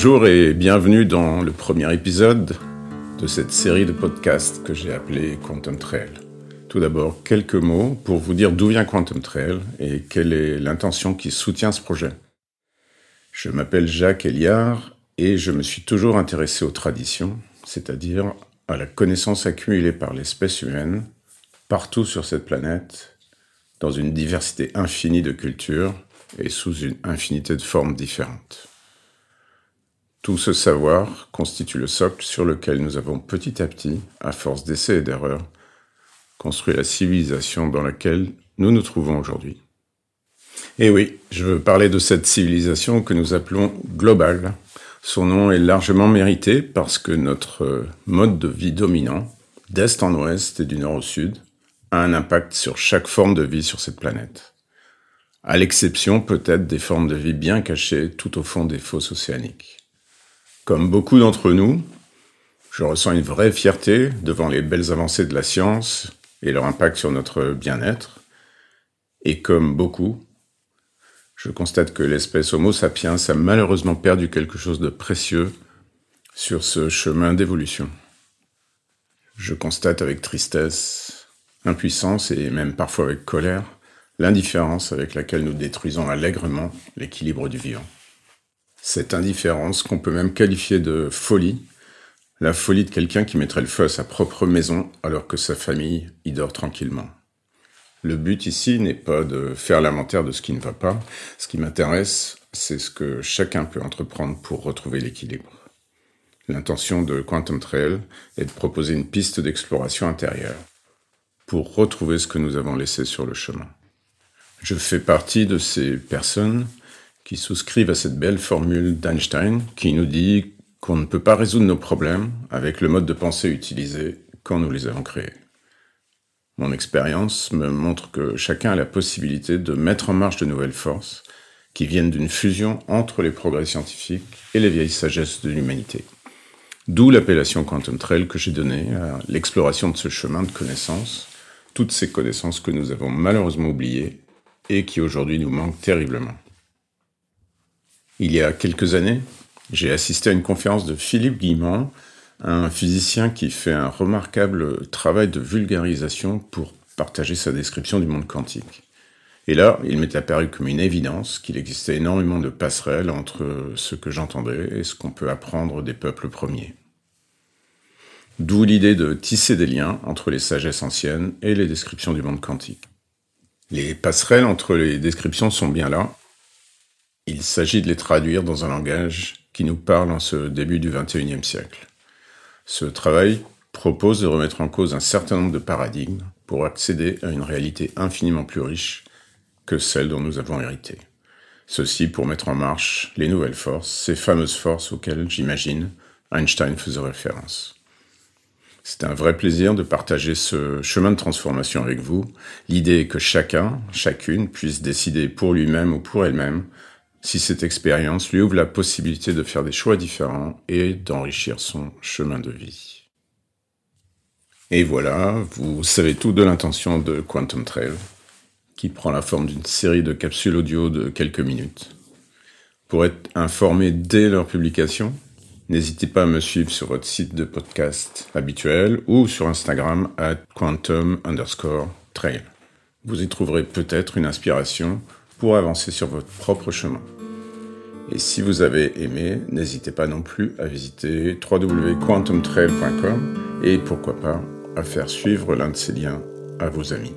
Bonjour et bienvenue dans le premier épisode de cette série de podcasts que j'ai appelé Quantum Trail. Tout d'abord, quelques mots pour vous dire d'où vient Quantum Trail et quelle est l'intention qui soutient ce projet. Je m'appelle Jacques Eliard et je me suis toujours intéressé aux traditions, c'est-à-dire à la connaissance accumulée par l'espèce humaine partout sur cette planète, dans une diversité infinie de cultures et sous une infinité de formes différentes. Tout ce savoir constitue le socle sur lequel nous avons petit à petit, à force d'essais et d'erreurs, construit la civilisation dans laquelle nous nous trouvons aujourd'hui. Et oui, je veux parler de cette civilisation que nous appelons globale. Son nom est largement mérité parce que notre mode de vie dominant, d'est en ouest et du nord au sud, a un impact sur chaque forme de vie sur cette planète. À l'exception peut-être des formes de vie bien cachées tout au fond des fosses océaniques. Comme beaucoup d'entre nous, je ressens une vraie fierté devant les belles avancées de la science et leur impact sur notre bien-être. Et comme beaucoup, je constate que l'espèce Homo sapiens a malheureusement perdu quelque chose de précieux sur ce chemin d'évolution. Je constate avec tristesse, impuissance et même parfois avec colère l'indifférence avec laquelle nous détruisons allègrement l'équilibre du vivant. Cette indifférence qu'on peut même qualifier de folie, la folie de quelqu'un qui mettrait le feu à sa propre maison alors que sa famille y dort tranquillement. Le but ici n'est pas de faire l'inventaire de ce qui ne va pas, ce qui m'intéresse, c'est ce que chacun peut entreprendre pour retrouver l'équilibre. L'intention de Quantum Trail est de proposer une piste d'exploration intérieure pour retrouver ce que nous avons laissé sur le chemin. Je fais partie de ces personnes qui souscrivent à cette belle formule d'Einstein qui nous dit qu'on ne peut pas résoudre nos problèmes avec le mode de pensée utilisé quand nous les avons créés. Mon expérience me montre que chacun a la possibilité de mettre en marche de nouvelles forces qui viennent d'une fusion entre les progrès scientifiques et les vieilles sagesses de l'humanité. D'où l'appellation Quantum Trail que j'ai donnée à l'exploration de ce chemin de connaissances, toutes ces connaissances que nous avons malheureusement oubliées et qui aujourd'hui nous manquent terriblement. Il y a quelques années, j'ai assisté à une conférence de Philippe Guimand, un physicien qui fait un remarquable travail de vulgarisation pour partager sa description du monde quantique. Et là, il m'est apparu comme une évidence qu'il existait énormément de passerelles entre ce que j'entendais et ce qu'on peut apprendre des peuples premiers. D'où l'idée de tisser des liens entre les sagesses anciennes et les descriptions du monde quantique. Les passerelles entre les descriptions sont bien là, il s'agit de les traduire dans un langage qui nous parle en ce début du XXIe siècle. Ce travail propose de remettre en cause un certain nombre de paradigmes pour accéder à une réalité infiniment plus riche que celle dont nous avons hérité. Ceci pour mettre en marche les nouvelles forces, ces fameuses forces auxquelles, j'imagine, Einstein faisait référence. C'est un vrai plaisir de partager ce chemin de transformation avec vous. L'idée est que chacun, chacune puisse décider pour lui-même ou pour elle-même si cette expérience lui ouvre la possibilité de faire des choix différents et d'enrichir son chemin de vie. Et voilà, vous savez tout de l'intention de Quantum Trail, qui prend la forme d'une série de capsules audio de quelques minutes. Pour être informé dès leur publication, n'hésitez pas à me suivre sur votre site de podcast habituel ou sur Instagram à quantum underscore trail. Vous y trouverez peut-être une inspiration pour avancer sur votre propre chemin. Et si vous avez aimé, n'hésitez pas non plus à visiter www.quantumtrail.com et pourquoi pas à faire suivre l'un de ces liens à vos amis.